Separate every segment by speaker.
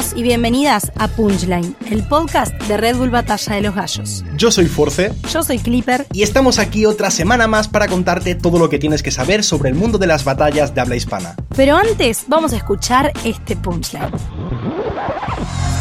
Speaker 1: Bienvenidos y bienvenidas a Punchline, el podcast de Red Bull Batalla de los Gallos.
Speaker 2: Yo soy Force.
Speaker 1: Yo soy Clipper.
Speaker 2: Y estamos aquí otra semana más para contarte todo lo que tienes que saber sobre el mundo de las batallas de habla hispana.
Speaker 1: Pero antes vamos a escuchar este Punchline.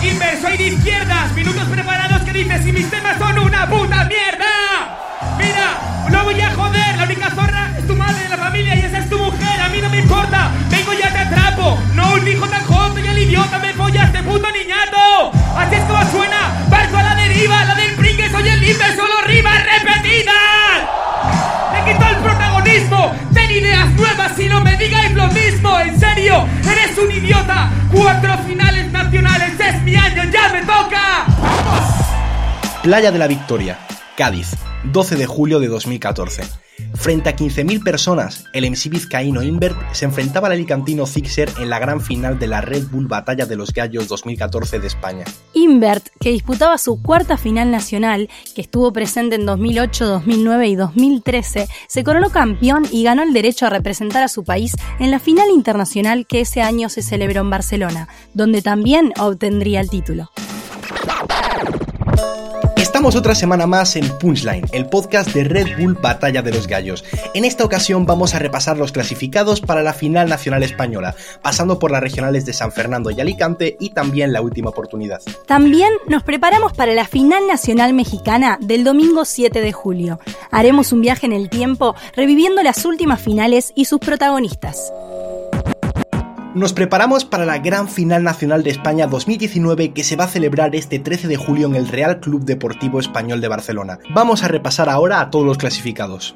Speaker 3: Inver, soy de izquierdas, minutos preparados que dices y mis temas son una puta mierda. Mira, no voy a joder, la única zorra es tu madre de la familia y esa es tu mujer, a mí no me importa, vengo ya te atrapo, no un hijo tan joven y el idiota me folla este puto niñato. Así es como suena, barco a la deriva, la del pringue, soy el Inver, solo rimas repetidas. Me quito el protagonismo, ten ideas nuevas y no me digáis lo mismo, en serio, eres un idiota. Cuatro finales nacionales, es mi año, ya me toca.
Speaker 2: Playa de la Victoria, Cádiz, 12 de julio de 2014. Frente a 15.000 personas, el MC vizcaíno Invert se enfrentaba al alicantino Fixer en la gran final de la Red Bull Batalla de los Gallos 2014 de España.
Speaker 1: Invert, que disputaba su cuarta final nacional, que estuvo presente en 2008, 2009 y 2013, se coronó campeón y ganó el derecho a representar a su país en la final internacional que ese año se celebró en Barcelona, donde también obtendría el título.
Speaker 2: Estamos otra semana más en Punchline, el podcast de Red Bull Batalla de los Gallos. En esta ocasión vamos a repasar los clasificados para la final nacional española, pasando por las regionales de San Fernando y Alicante y también la última oportunidad.
Speaker 1: También nos preparamos para la final nacional mexicana del domingo 7 de julio. Haremos un viaje en el tiempo reviviendo las últimas finales y sus protagonistas.
Speaker 2: Nos preparamos para la gran final nacional de España 2019 que se va a celebrar este 13 de julio en el Real Club Deportivo Español de Barcelona. Vamos a repasar ahora a todos los clasificados.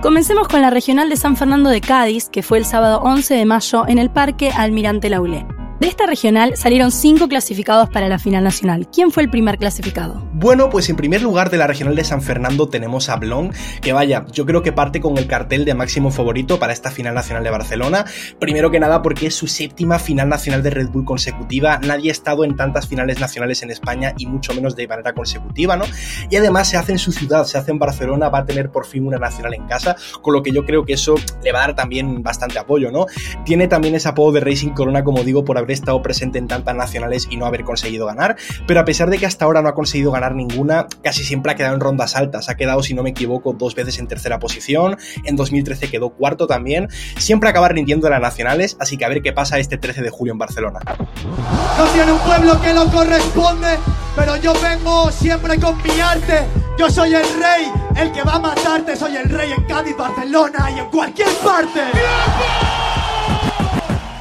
Speaker 1: Comencemos con la regional de San Fernando de Cádiz, que fue el sábado 11 de mayo en el Parque Almirante Laulé. De esta regional salieron cinco clasificados para la final nacional. ¿Quién fue el primer clasificado?
Speaker 2: Bueno, pues en primer lugar de la regional de San Fernando tenemos a Blon, que vaya, yo creo que parte con el cartel de máximo favorito para esta final nacional de Barcelona. Primero que nada porque es su séptima final nacional de Red Bull consecutiva. Nadie ha estado en tantas finales nacionales en España y mucho menos de manera consecutiva, ¿no? Y además se hace en su ciudad, se hace en Barcelona, va a tener por fin una nacional en casa, con lo que yo creo que eso le va a dar también bastante apoyo, ¿no? Tiene también ese apodo de Racing Corona, como digo, por haber estado presente en tantas nacionales y no haber conseguido ganar, pero a pesar de que hasta ahora no ha conseguido ganar ninguna, casi siempre ha quedado en rondas altas, ha quedado, si no me equivoco, dos veces en tercera posición, en 2013 quedó cuarto también, siempre acaba rindiendo en las nacionales, así que a ver qué pasa este 13 de julio en Barcelona.
Speaker 4: No tiene un pueblo que lo corresponde, pero yo vengo siempre con mi arte. Yo soy el rey, el que va a matarte. Soy el rey en Cádiz, Barcelona y en cualquier parte.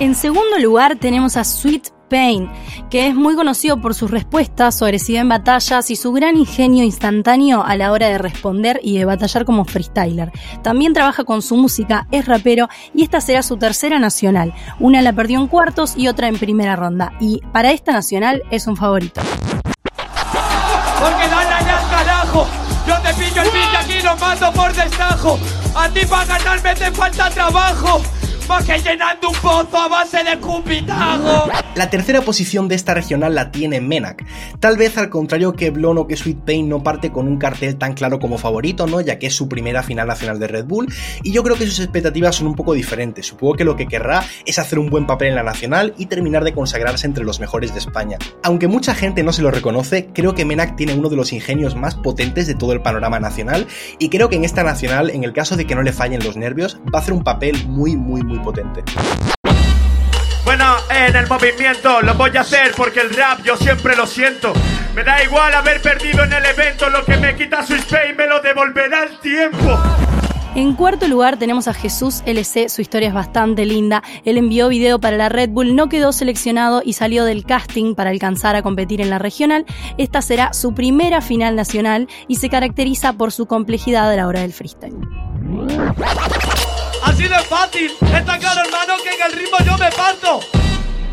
Speaker 1: En segundo lugar tenemos a Sweet Pain, que es muy conocido por sus respuestas, su agresividad en batallas y su gran ingenio instantáneo a la hora de responder y de batallar como freestyler. También trabaja con su música, es rapero y esta será su tercera nacional. Una la perdió en cuartos y otra en primera ronda. Y para esta nacional es un favorito.
Speaker 3: Porque ya carajo. Yo te el aquí lo mato por destajo. A ti para ganarme te falta trabajo. Llenando un pozo a base de.
Speaker 2: La tercera posición de esta regional la tiene Menak. Tal vez al contrario que Blon o que Sweet Pain no parte con un cartel tan claro como favorito, ¿no? Ya que es su primera final nacional de Red Bull. Y yo creo que sus expectativas son un poco diferentes. Supongo que lo que querrá es hacer un buen papel en la nacional y terminar de consagrarse entre los mejores de España. Aunque mucha gente no se lo reconoce, creo que Menak tiene uno de los ingenios más potentes de todo el panorama nacional. Y creo que en esta nacional, en el caso de que no le fallen los nervios, va a hacer un papel muy, muy, muy potente.
Speaker 3: Bueno, en el movimiento lo voy a hacer porque el rap yo siempre lo siento. Me da igual haber perdido en el evento, lo que me quita su Spain me lo devolverá el tiempo.
Speaker 1: En cuarto lugar tenemos a Jesús LC, su historia es bastante linda. Él envió video para la Red Bull, no quedó seleccionado y salió del casting para alcanzar a competir en la regional. Esta será su primera final nacional y se caracteriza por su complejidad a la hora del freestyle.
Speaker 3: De fácil, está claro hermano que en el ritmo yo me parto.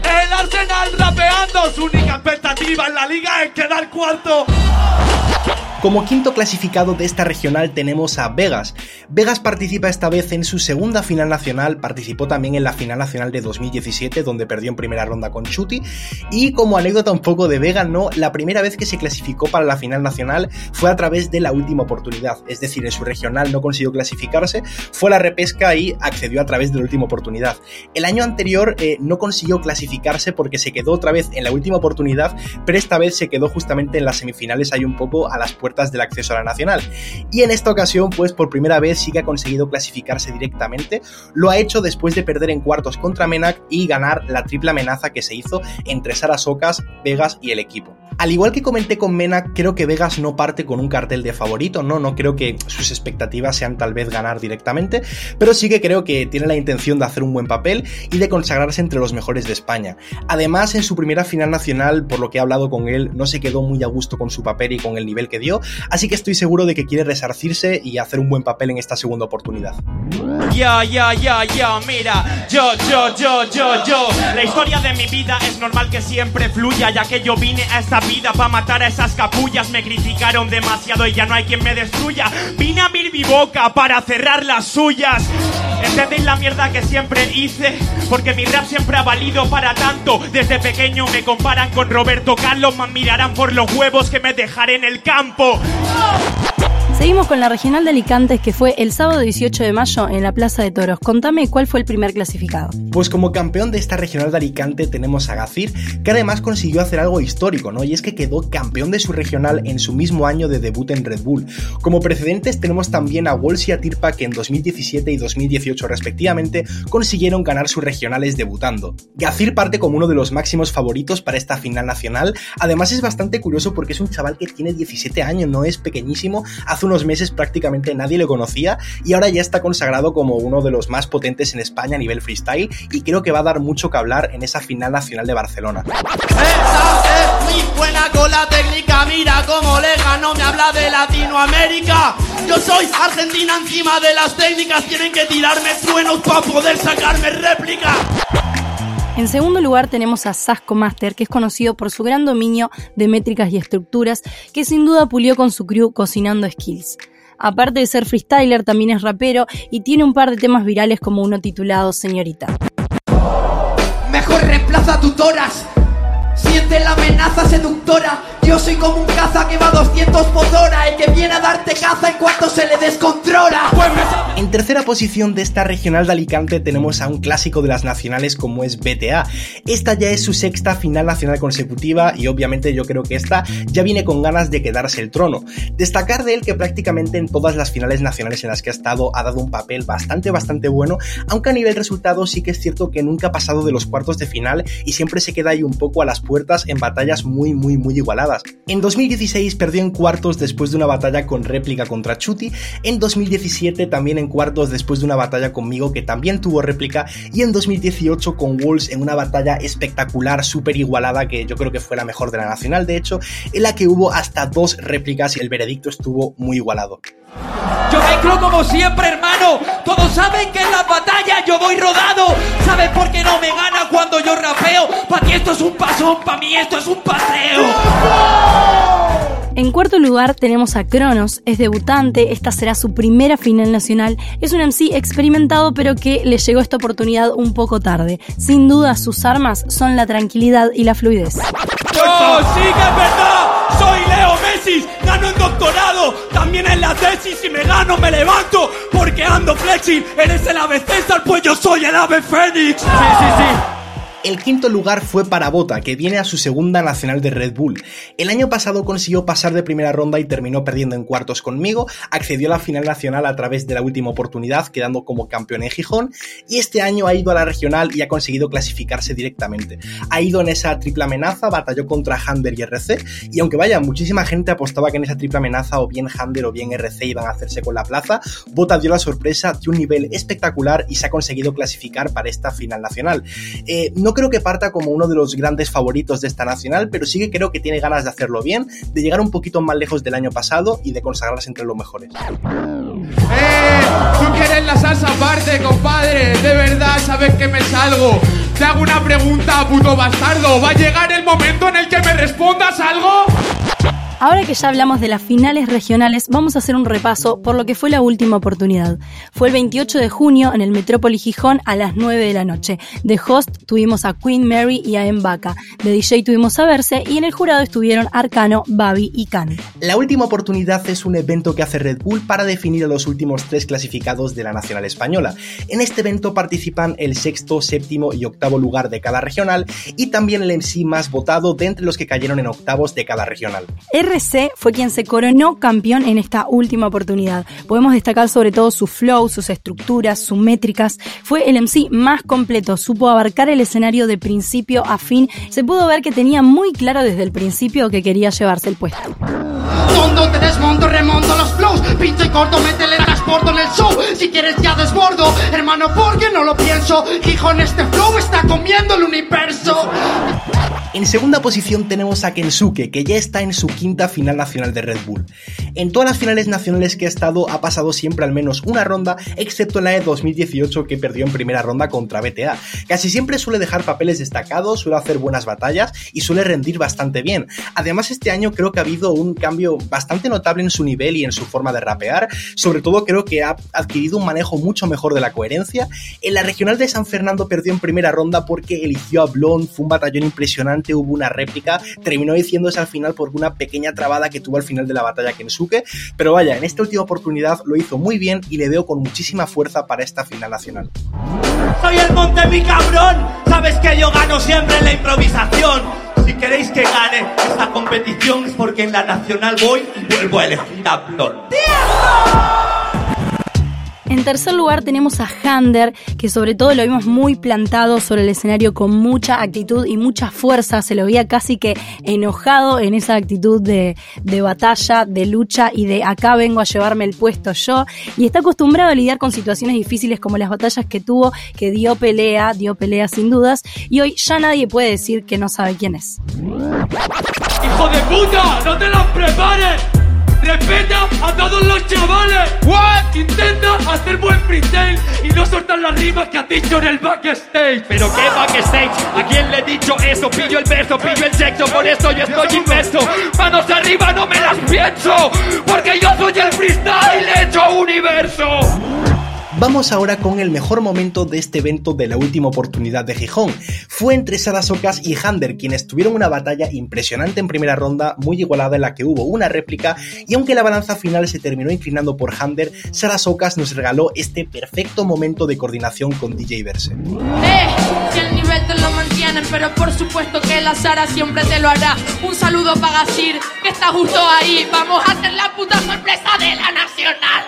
Speaker 3: El Arsenal rapeando, su única expectativa en la liga es quedar cuarto.
Speaker 2: Como quinto clasificado de esta regional tenemos a Vegas. Vegas participa esta vez en su segunda final nacional, participó también en la final nacional de 2017 donde perdió en primera ronda con Chuti y como anécdota un poco de Vegas, no, la primera vez que se clasificó para la final nacional fue a través de la última oportunidad, es decir, en su regional no consiguió clasificarse, fue a la repesca y accedió a través de la última oportunidad. El año anterior eh, no consiguió clasificarse porque se quedó otra vez en la última oportunidad, pero esta vez se quedó justamente en las semifinales ahí un poco a las puertas del acceso a la nacional. Y en esta ocasión, pues por primera vez sí que ha conseguido clasificarse directamente. Lo ha hecho después de perder en cuartos contra Menac y ganar la triple amenaza que se hizo entre Sara Socas, Vegas y el equipo. Al igual que comenté con Menac, creo que Vegas no parte con un cartel de favorito, no, no creo que sus expectativas sean tal vez ganar directamente, pero sí que creo que tiene la intención de hacer un buen papel y de consagrarse entre los mejores de España. Además, en su primera final nacional, por lo que he hablado con él, no se quedó muy a gusto con su papel y con el nivel que dio, así que estoy seguro de que quiere resarcirse y hacer un buen papel en esta segunda oportunidad.
Speaker 3: Ya, ya, ya, ya, mira, yo, yo, yo, yo, yo. La historia de mi vida es normal que siempre fluya, ya que yo vine a esta vida para matar a esas capullas. Me criticaron demasiado y ya no hay quien me destruya. Vine a abrir mi boca para cerrar las suyas. ¿Entendéis la mierda que siempre hice? Porque mi rap siempre ha valido para tanto. Desde pequeño me comparan con Roberto Carlos, más mirarán por los huevos que me dejaré en el campo. あっ!
Speaker 1: Seguimos con la regional de Alicantes que fue el sábado 18 de mayo en la Plaza de Toros. Contame cuál fue el primer clasificado.
Speaker 2: Pues como campeón de esta regional de Alicante tenemos a Gacir, que además consiguió hacer algo histórico, ¿no? Y es que quedó campeón de su regional en su mismo año de debut en Red Bull. Como precedentes tenemos también a Wolves y a Tirpa que en 2017 y 2018 respectivamente consiguieron ganar sus regionales debutando. Gacir parte como uno de los máximos favoritos para esta final nacional, además es bastante curioso porque es un chaval que tiene 17 años, no es pequeñísimo, hace unos meses prácticamente nadie le conocía y ahora ya está consagrado como uno de los más potentes en España a nivel freestyle y creo que va a dar mucho que hablar en esa final nacional de Barcelona.
Speaker 5: Esa es muy buena con la técnica, mira cómo le ganó, me habla de Latinoamérica. Yo soy Argentina encima de las técnicas, tienen que tirarme truenos para poder sacarme réplica.
Speaker 1: En segundo lugar tenemos a Sasco Master, que es conocido por su gran dominio de métricas y estructuras, que sin duda pulió con su crew cocinando skills. Aparte de ser freestyler, también es rapero y tiene un par de temas virales como uno titulado Señorita.
Speaker 5: Mejor reemplaza tutoras. Siente la amenaza seductora. Yo soy como un caza que va a 200 por hora. El que viene a darte caza en cuanto se le descontrola.
Speaker 2: En tercera posición de esta regional de Alicante tenemos a un clásico de las nacionales como es BTA. Esta ya es su sexta final nacional consecutiva y obviamente yo creo que esta ya viene con ganas de quedarse el trono. Destacar de él que prácticamente en todas las finales nacionales en las que ha estado ha dado un papel bastante bastante bueno, aunque a nivel resultado sí que es cierto que nunca ha pasado de los cuartos de final y siempre se queda ahí un poco a las puertas en batallas muy muy muy igualadas. En 2016 perdió en cuartos después de una batalla con réplica contra Chuti, en 2017 también en cuartos después de una batalla conmigo que también tuvo réplica. Y en 2018 con Wolves en una batalla espectacular, súper igualada que yo creo que fue la mejor de la nacional de hecho, en la que hubo hasta dos réplicas y el veredicto estuvo muy igualado.
Speaker 5: Yo me como siempre, hermano. Todos saben que en la batalla yo voy rodado. ¿Sabes por qué no me gana cuando yo rapeo? Pa' ti esto es un pasón, pa' mí esto es un paseo.
Speaker 1: En cuarto lugar tenemos a Cronos, es debutante, esta será su primera final nacional, es un MC experimentado pero que le llegó esta oportunidad un poco tarde. Sin duda sus armas son la tranquilidad y la fluidez.
Speaker 5: ¡Oh, sí que es verdad! Soy Leo Messi, y me levanto, porque ando flexing. Eres el ave César, pues yo soy el ave Fénix.
Speaker 2: El quinto lugar fue para Bota, que viene a su segunda nacional de Red Bull. El año pasado consiguió pasar de primera ronda y terminó perdiendo en cuartos conmigo, accedió a la final nacional a través de la última oportunidad, quedando como campeón en Gijón, y este año ha ido a la regional y ha conseguido clasificarse directamente. Ha ido en esa triple amenaza, batalló contra Hander y RC, y aunque vaya, muchísima gente apostaba que en esa triple amenaza o bien Hander o bien RC iban a hacerse con la plaza, Bota dio la sorpresa de un nivel espectacular y se ha conseguido clasificar para esta final nacional. Eh, creo que parta como uno de los grandes favoritos de esta nacional, pero sí que creo que tiene ganas de hacerlo bien, de llegar un poquito más lejos del año pasado y de consagrarse entre los mejores.
Speaker 3: ¡Eh! Tú quieres la salsa aparte, compadre. De verdad sabes que me salgo. Te hago una pregunta, puto bastardo. ¿Va a llegar el momento en el que me respondas algo?
Speaker 1: Ahora que ya hablamos de las finales regionales, vamos a hacer un repaso por lo que fue la última oportunidad. Fue el 28 de junio en el Metrópoli Gijón a las 9 de la noche. De host tuvimos a Queen Mary y a Embaka. De DJ tuvimos a Verse y en el jurado estuvieron Arcano, Babi y Can.
Speaker 2: La última oportunidad es un evento que hace Red Bull para definir a los últimos tres clasificados de la Nacional Española. En este evento participan el sexto, séptimo y octavo lugar de cada regional y también el MC más votado de entre los que cayeron en octavos de cada regional.
Speaker 1: RC fue quien se coronó campeón en esta última oportunidad. Podemos destacar sobre todo su flow, sus estructuras, sus métricas. Fue el MC más completo, supo abarcar el escenario de principio a fin. Se pudo ver que tenía muy claro desde el principio que quería llevarse el puesto.
Speaker 4: Te desmonto, remonto los flows Pincho y corto, teletransporto en el show Si quieres ya desbordo, hermano, porque no lo pienso Gijón, este flow está comiendo el universo
Speaker 2: en segunda posición tenemos a Kensuke, que ya está en su quinta final nacional de Red Bull. En todas las finales nacionales que ha estado ha pasado siempre al menos una ronda, excepto en la de 2018 que perdió en primera ronda contra BTA. Casi siempre suele dejar papeles destacados, suele hacer buenas batallas y suele rendir bastante bien. Además este año creo que ha habido un cambio bastante notable en su nivel y en su forma de rapear, sobre todo creo que ha adquirido un manejo mucho mejor de la coherencia. En la regional de San Fernando perdió en primera ronda porque eligió a Blon, fue un batallón impresionante hubo una réplica, terminó diciéndose al final por una pequeña trabada que tuvo al final de la batalla Kensuke, pero vaya, en esta última oportunidad lo hizo muy bien y le veo con muchísima fuerza para esta final nacional.
Speaker 5: Soy el monte mi cabrón, sabes que yo gano siempre en la improvisación. Si queréis que gane esta competición es porque en la nacional voy y vuelvo a elegir a Blon.
Speaker 1: En tercer lugar tenemos a Hander, que sobre todo lo vimos muy plantado sobre el escenario con mucha actitud y mucha fuerza. Se lo veía casi que enojado en esa actitud de, de batalla, de lucha y de acá vengo a llevarme el puesto yo. Y está acostumbrado a lidiar con situaciones difíciles como las batallas que tuvo, que dio pelea, dio pelea sin dudas. Y hoy ya nadie puede decir que no sabe quién es.
Speaker 5: ¡Hijo de puta! ¡No te los prepares! Respeta a todos los chavales. What? Intenta hacer buen freestyle y no soltar las rimas que has dicho en el backstage. Pero qué backstage, ¿a quién le he dicho eso? Pillo el verso, pillo el sexo, por eso yo estoy inverso. Manos arriba, no me las pienso, porque yo soy el freestyle hecho universo.
Speaker 2: Vamos ahora con el mejor momento de este evento de la última oportunidad de Gijón. Fue entre Sara Socas y Hander, quienes tuvieron una batalla impresionante en primera ronda, muy igualada en la que hubo una réplica, y aunque la balanza final se terminó inclinando por Hander, Sara Socas nos regaló este perfecto momento de coordinación con DJ Verse.
Speaker 6: Eh, pero por supuesto que la Sara siempre te lo hará. Un saludo para Gasir, que está justo ahí. Vamos a hacer la puta sorpresa de la Nacional.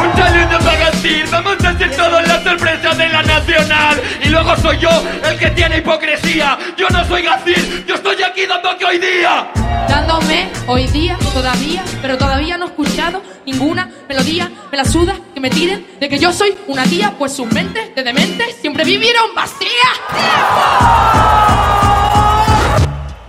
Speaker 5: Un saludo para decir, vamos a hacer todo la sorpresa de la nacional. Y luego soy yo el que tiene hipocresía. Yo no soy Gacir, yo estoy aquí dando que hoy día.
Speaker 6: Dándome hoy día, todavía, pero todavía no he escuchado ninguna melodía. Me la suda que me tiren de que yo soy una tía, pues sus mentes de demente siempre vivieron vacías.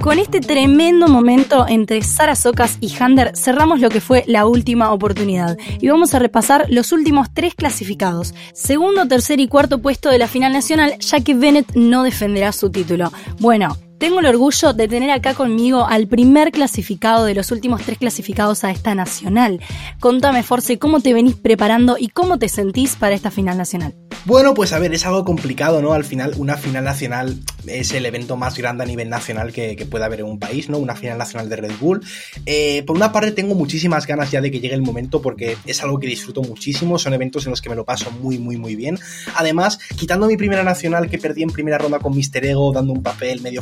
Speaker 1: Con este tremendo momento entre Sara y Hander cerramos lo que fue la última oportunidad y vamos a repasar los últimos tres clasificados, segundo, tercer y cuarto puesto de la final nacional, ya que Bennett no defenderá su título. Bueno, tengo el orgullo de tener acá conmigo al primer clasificado de los últimos tres clasificados a esta nacional. Contame, Force, cómo te venís preparando y cómo te sentís para esta final nacional.
Speaker 2: Bueno, pues a ver, es algo complicado, ¿no? Al final, una final nacional es el evento más grande a nivel nacional que, que puede haber en un país, ¿no? Una final nacional de Red Bull. Eh, por una parte, tengo muchísimas ganas ya de que llegue el momento porque es algo que disfruto muchísimo. Son eventos en los que me lo paso muy, muy, muy bien. Además, quitando mi primera nacional que perdí en primera ronda con Mister Ego, dando un papel medio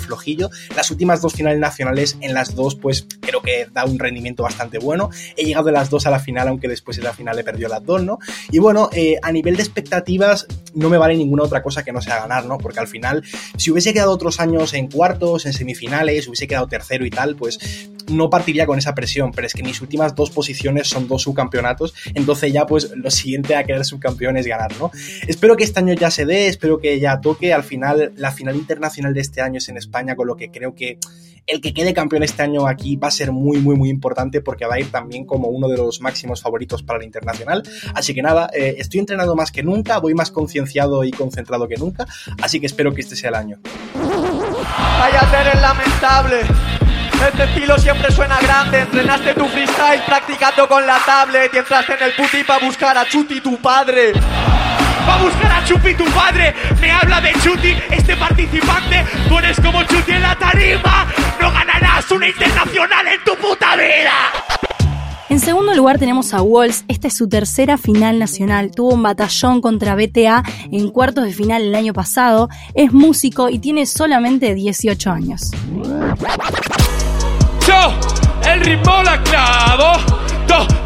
Speaker 2: las últimas dos finales nacionales, en las dos, pues creo que da un rendimiento bastante bueno. He llegado de las dos a la final, aunque después de la final he perdido las dos, ¿no? Y bueno, eh, a nivel de expectativas, no me vale ninguna otra cosa que no sea ganar, ¿no? Porque al final, si hubiese quedado otros años en cuartos, en semifinales, hubiese quedado tercero y tal, pues no partiría con esa presión, pero es que mis últimas dos posiciones son dos subcampeonatos, entonces ya pues lo siguiente a quedar subcampeón es ganar, ¿no? Espero que este año ya se dé, espero que ya toque, al final la final internacional de este año es en España, con lo que creo que el que quede campeón este año aquí va a ser muy, muy, muy importante porque va a ir también como uno de los máximos favoritos para el internacional. Así que nada, eh, estoy entrenado más que nunca, voy más concienciado y concentrado que nunca, así que espero que este sea el año.
Speaker 7: Vaya ser el lamentable. Este estilo siempre suena grande. Entrenaste tu freestyle practicando con la tablet y entraste en el puti para buscar a Chuti tu padre.
Speaker 3: Va a buscar a Chupi tu padre. Me habla de Chuti, este participante. Tú eres como Chuti en la tarima. No ganarás una internacional en tu puta vida.
Speaker 1: En segundo lugar tenemos a Walls, esta es su tercera final nacional, tuvo un batallón contra BTA en cuartos de final el año pasado, es músico y tiene solamente 18 años.
Speaker 3: Yo, el ritmo la clavo.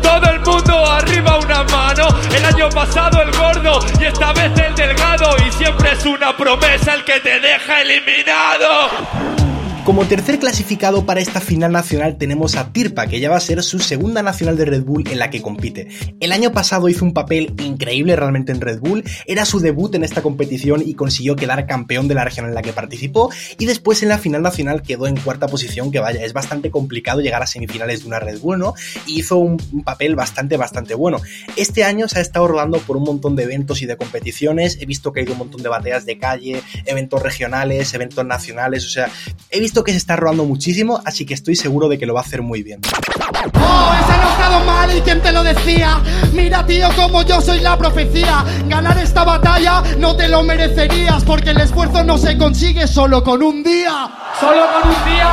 Speaker 3: Todo el mundo arriba una mano. El año pasado el gordo y esta vez el delgado. Y siempre es una promesa el que te deja eliminado.
Speaker 2: Como tercer clasificado para esta final nacional tenemos a Tirpa, que ya va a ser su segunda nacional de Red Bull en la que compite. El año pasado hizo un papel increíble realmente en Red Bull, era su debut en esta competición y consiguió quedar campeón de la región en la que participó y después en la final nacional quedó en cuarta posición, que vaya, es bastante complicado llegar a semifinales de una Red Bull, ¿no? Y hizo un, papel bastante, bastante bueno. Este año se ha estado rodando por un montón de eventos y de competiciones, he visto que ha ido un montón de bateas de calle, eventos regionales, eventos nacionales, o sea, he visto que se está robando muchísimo, así que estoy seguro de que lo va a hacer muy bien.
Speaker 4: Oh, ese no estado mal y quién te lo decía. Mira, tío, como yo soy la profecía. Ganar esta batalla no te lo merecerías, porque el esfuerzo no se consigue solo con un día.
Speaker 3: Solo con un día,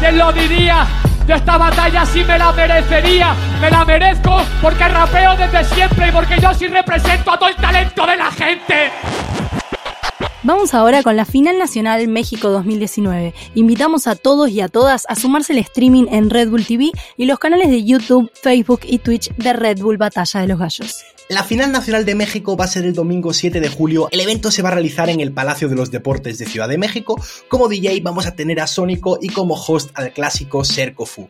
Speaker 3: ¿quién lo diría? Yo esta batalla sí me la merecería. Me la merezco porque rapeo desde siempre y porque yo sí represento a todo el talento de la gente.
Speaker 1: Vamos ahora con la final nacional México 2019. Invitamos a todos y a todas a sumarse al streaming en Red Bull TV y los canales de YouTube, Facebook y Twitch de Red Bull Batalla de los Gallos.
Speaker 2: La final nacional de México va a ser el domingo 7 de julio. El evento se va a realizar en el Palacio de los Deportes de Ciudad de México. Como DJ vamos a tener a Sónico y como host al clásico Serkofu.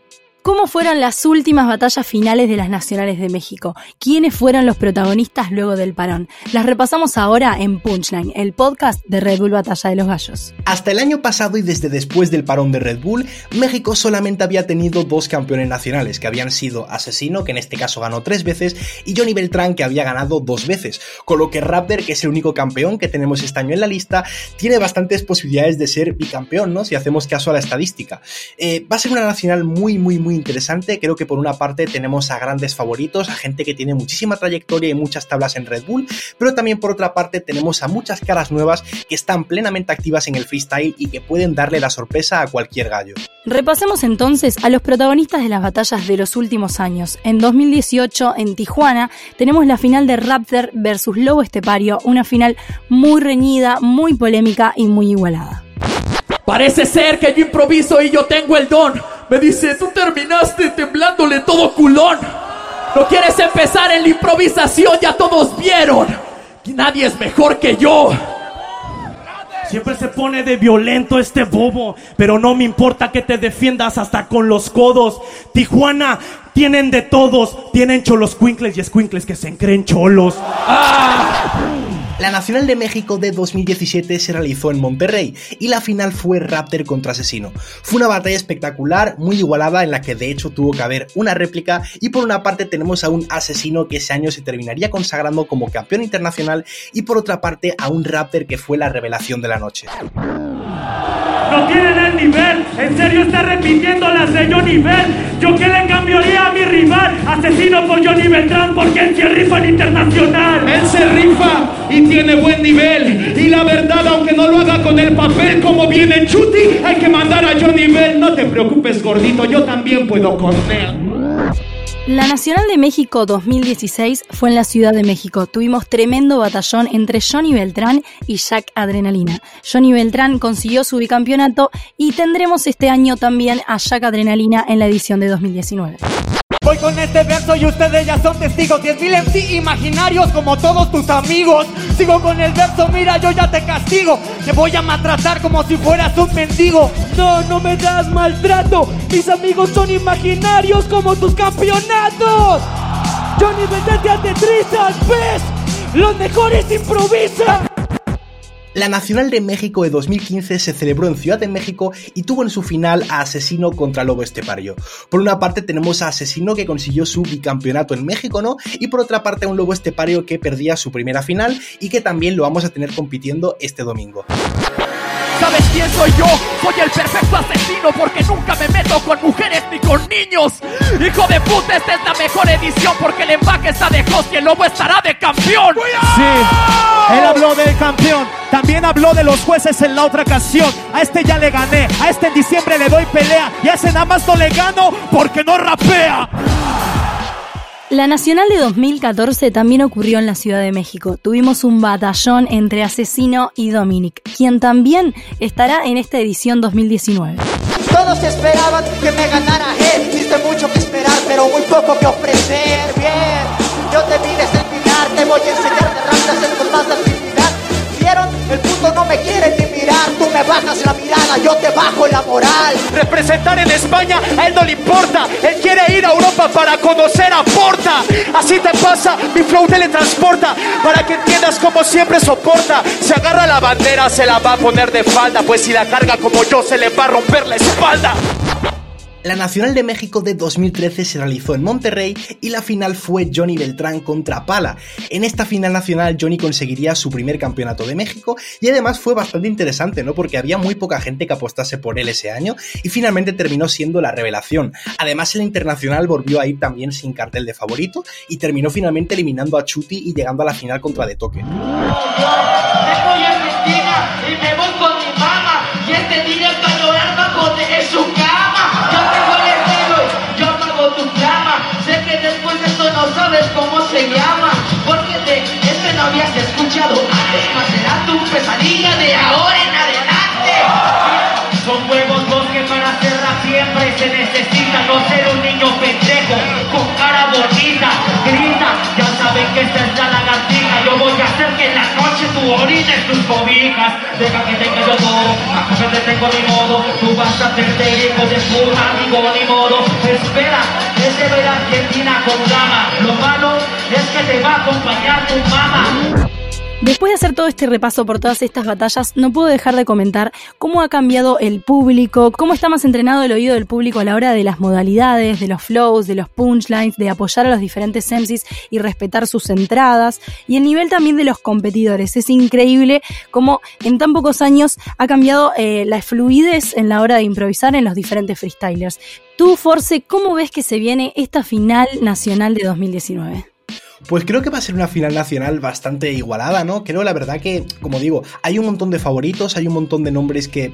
Speaker 1: ¿Cómo fueron las últimas batallas finales de las Nacionales de México? ¿Quiénes fueron los protagonistas luego del parón? Las repasamos ahora en Punchline, el podcast de Red Bull Batalla de los Gallos.
Speaker 2: Hasta el año pasado y desde después del parón de Red Bull, México solamente había tenido dos campeones nacionales, que habían sido Asesino, que en este caso ganó tres veces, y Johnny Beltrán, que había ganado dos veces. Con lo que Raptor, que es el único campeón que tenemos este año en la lista, tiene bastantes posibilidades de ser bicampeón, ¿no? Si hacemos caso a la estadística. Eh, va a ser una nacional muy, muy, muy interesante. Creo que por una parte tenemos a grandes favoritos, a gente que tiene muchísima trayectoria y muchas tablas en Red Bull, pero también por otra parte tenemos a muchas caras nuevas que están plenamente activas en el freestyle y que pueden darle la sorpresa a cualquier gallo.
Speaker 1: Repasemos entonces a los protagonistas de las batallas de los últimos años. En 2018, en Tijuana, tenemos la final de Raptor versus Lobo Estepario, una final muy reñida, muy polémica y muy igualada.
Speaker 5: Parece ser que yo improviso y yo tengo el don. Me dice, tú terminaste temblándole todo culón. No quieres empezar en la improvisación, ya todos vieron. Nadie es mejor que yo. Siempre se pone de violento este bobo, pero no me importa que te defiendas hasta con los codos. Tijuana tienen de todos, tienen cholos cuincles y escuincles que se creen cholos. ¡Ah!
Speaker 2: La Nacional de México de 2017 se realizó en Monterrey y la final fue Raptor contra Asesino. Fue una batalla espectacular, muy igualada, en la que de hecho tuvo que haber una réplica y por una parte tenemos a un Asesino que ese año se terminaría consagrando como campeón internacional y por otra parte a un Raptor que fue la revelación de la noche.
Speaker 3: No tienen el nivel, en serio está repitiendo las de Johnny Bell. Yo que le cambiaría a mi rival, asesino por Johnny Beltrán, porque él se rifa en internacional.
Speaker 8: Él se rifa y tiene buen nivel. Y la verdad, aunque no lo haga con el papel como viene Chuti, hay que mandar a Johnny Bell. No te preocupes, gordito, yo también puedo con él.
Speaker 1: La Nacional de México 2016 fue en la Ciudad de México. Tuvimos tremendo batallón entre Johnny Beltrán y Jack Adrenalina. Johnny Beltrán consiguió su bicampeonato y tendremos este año también a Jack Adrenalina en la edición de 2019.
Speaker 7: Voy con este verso y ustedes ya son testigos. Diez mil MC imaginarios como todos tus amigos. Sigo con el verso, mira, yo ya te castigo. Te voy a maltratar como si fueras un mendigo.
Speaker 5: No, no me das maltrato. Mis amigos son imaginarios como tus campeonatos. Johnny, vete a Tetrisas, ¿ves? Los mejores improvisan.
Speaker 2: La Nacional de México de 2015 se celebró en Ciudad de México y tuvo en su final a Asesino contra Lobo Estepario. Por una parte tenemos a Asesino que consiguió su bicampeonato en México, ¿no? Y por otra parte a un Lobo Estepario que perdía su primera final y que también lo vamos a tener compitiendo este domingo.
Speaker 5: ¿Sabes quién soy yo?
Speaker 9: Soy el perfecto asesino porque nunca me meto con mujeres ni con niños. Hijo de puta, esta es la mejor edición porque el empaque está de host y el lobo estará de campeón.
Speaker 3: Sí, él habló del campeón. También habló de los jueces en la otra ocasión. A este ya le gané, a este en diciembre le doy pelea. Y a ese nada más no le gano porque no rapea.
Speaker 1: La Nacional de 2014 también ocurrió en la Ciudad de México. Tuvimos un batallón entre Asesino y Dominic, quien también estará en esta edición 2019.
Speaker 10: Todos esperaban que me ganara él. Viste mucho que esperar, pero muy poco que ofrecer. Bien, yo te vi desde el final, te voy a enseñar de ratas con más actividad. ¿Vieron? El puto no me quiere ni mirar. Tú me bajas la mirada, yo te bajo la moral.
Speaker 3: Representar en España a él no le importa. Él quiere ir a Europa para conocer a Porta. Así te pasa, mi flow teletransporta. Para que entiendas como siempre soporta. Se agarra la bandera, se la va a poner de falda. Pues si la carga como yo, se le va a romper la espalda.
Speaker 2: La Nacional de México de 2013 se realizó en Monterrey y la final fue Johnny Beltrán contra Pala. En esta final nacional Johnny conseguiría su primer campeonato de México y además fue bastante interesante, ¿no? Porque había muy poca gente que apostase por él ese año y finalmente terminó siendo la revelación. Además el internacional volvió a ir también sin cartel de favorito y terminó finalmente eliminando a Chuti y llegando a la final contra De Toque.
Speaker 11: Habías escuchado antes. Mas será tu pesadilla de ahora en adelante. Son huevos vos que para hacerla siempre se necesita no ser un niño pendejo con cara bonita. Grita, ya saben que esta es la lagartija. Yo voy a hacer que en la noche tú orines tus cobijas. Deja que tenga yo todo, acá te tengo a mi modo. Tú vas a perder, hijo de puta, amigo, ni modo. Espera, es de ver Argentina con gama. Lo malo es que te va a acompañar tu mamá.
Speaker 1: Después de hacer todo este repaso por todas estas batallas, no puedo dejar de comentar cómo ha cambiado el público, cómo está más entrenado el oído del público a la hora de las modalidades, de los flows, de los punchlines, de apoyar a los diferentes MCs y respetar sus entradas, y el nivel también de los competidores. Es increíble cómo en tan pocos años ha cambiado eh, la fluidez en la hora de improvisar en los diferentes freestylers. Tú, Force, ¿cómo ves que se viene esta final nacional de 2019?
Speaker 2: Pues creo que va a ser una final nacional bastante igualada, ¿no? Creo la verdad que, como digo, hay un montón de favoritos, hay un montón de nombres que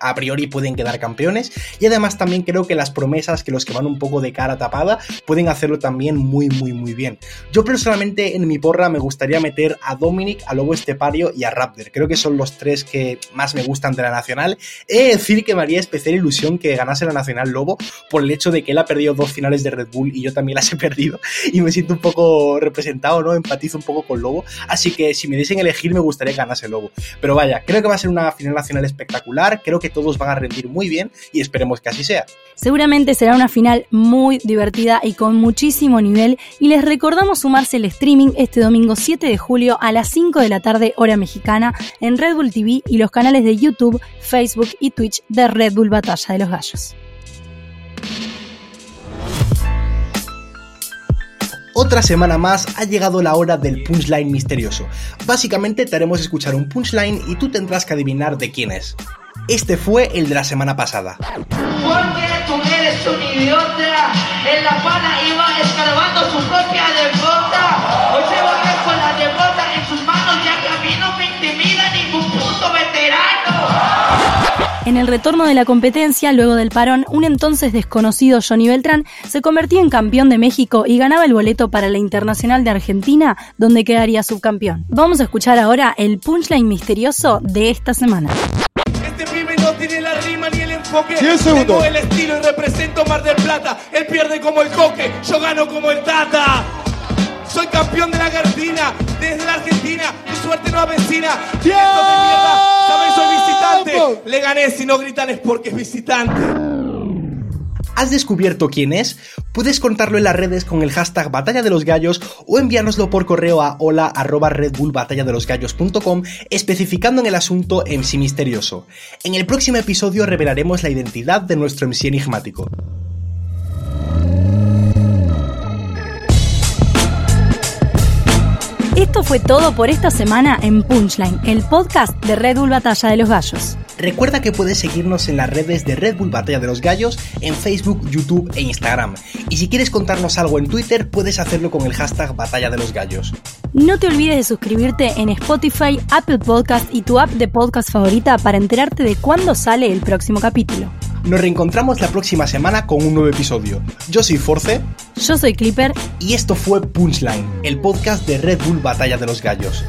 Speaker 2: a priori pueden quedar campeones. Y además también creo que las promesas que los que van un poco de cara tapada pueden hacerlo también muy muy muy bien. Yo personalmente en mi porra me gustaría meter a Dominic, a Lobo Estepario y a Raptor. Creo que son los tres que más me gustan de la nacional. He de decir que me haría especial ilusión que ganase la nacional Lobo por el hecho de que él ha perdido dos finales de Red Bull y yo también las he perdido. Y me siento un poco representado, ¿no? Empatizo un poco con Lobo. Así que si me diesen elegir me gustaría que ganase Lobo. Pero vaya, creo que va a ser una final nacional espectacular creo que todos van a rendir muy bien y esperemos que así sea.
Speaker 1: Seguramente será una final muy divertida y con muchísimo nivel y les recordamos sumarse el streaming este domingo 7 de julio a las 5 de la tarde hora mexicana en Red Bull TV y los canales de YouTube, Facebook y Twitch de Red Bull Batalla de los Gallos.
Speaker 2: Otra semana más ha llegado la hora del punchline misterioso. Básicamente te haremos escuchar un punchline y tú tendrás que adivinar de quién es. Este fue el de la semana pasada.
Speaker 11: Porque tú eres un idiota. En la pana iba escarbando su propia derrota. Hoy se va a ver con la derrota en sus manos, ya que a mí no me intimida ningún puto veterano.
Speaker 1: En el retorno de la competencia, luego del parón, un entonces desconocido Johnny Beltrán se convertía en campeón de México y ganaba el boleto para la Internacional de Argentina, donde quedaría subcampeón. Vamos a escuchar ahora el punchline misterioso de esta semana.
Speaker 12: Segundos.
Speaker 9: Tengo el estilo y represento Mar del Plata. Él pierde como el coque, yo gano como el Tata. Soy campeón de la Gardina, desde la Argentina, tu suerte no avecina. Mierda, saben soy visitante. Le gané, si no gritan es porque es visitante.
Speaker 2: ¿Has descubierto quién es? Puedes contarlo en las redes con el hashtag Batalla de los Gallos o enviárnoslo por correo a hola especificando en el asunto MC misterioso. En el próximo episodio revelaremos la identidad de nuestro MC enigmático.
Speaker 1: Esto fue todo por esta semana en Punchline, el podcast de Red Bull Batalla de los Gallos.
Speaker 2: Recuerda que puedes seguirnos en las redes de Red Bull Batalla de los Gallos en Facebook, YouTube e Instagram. Y si quieres contarnos algo en Twitter, puedes hacerlo con el hashtag Batalla de los Gallos.
Speaker 1: No te olvides de suscribirte en Spotify, Apple Podcast y tu app de podcast favorita para enterarte de cuándo sale el próximo capítulo.
Speaker 2: Nos reencontramos la próxima semana con un nuevo episodio. Yo soy Force.
Speaker 1: Yo soy Clipper.
Speaker 2: Y esto fue Punchline, el podcast de Red Bull Batalla de los Gallos.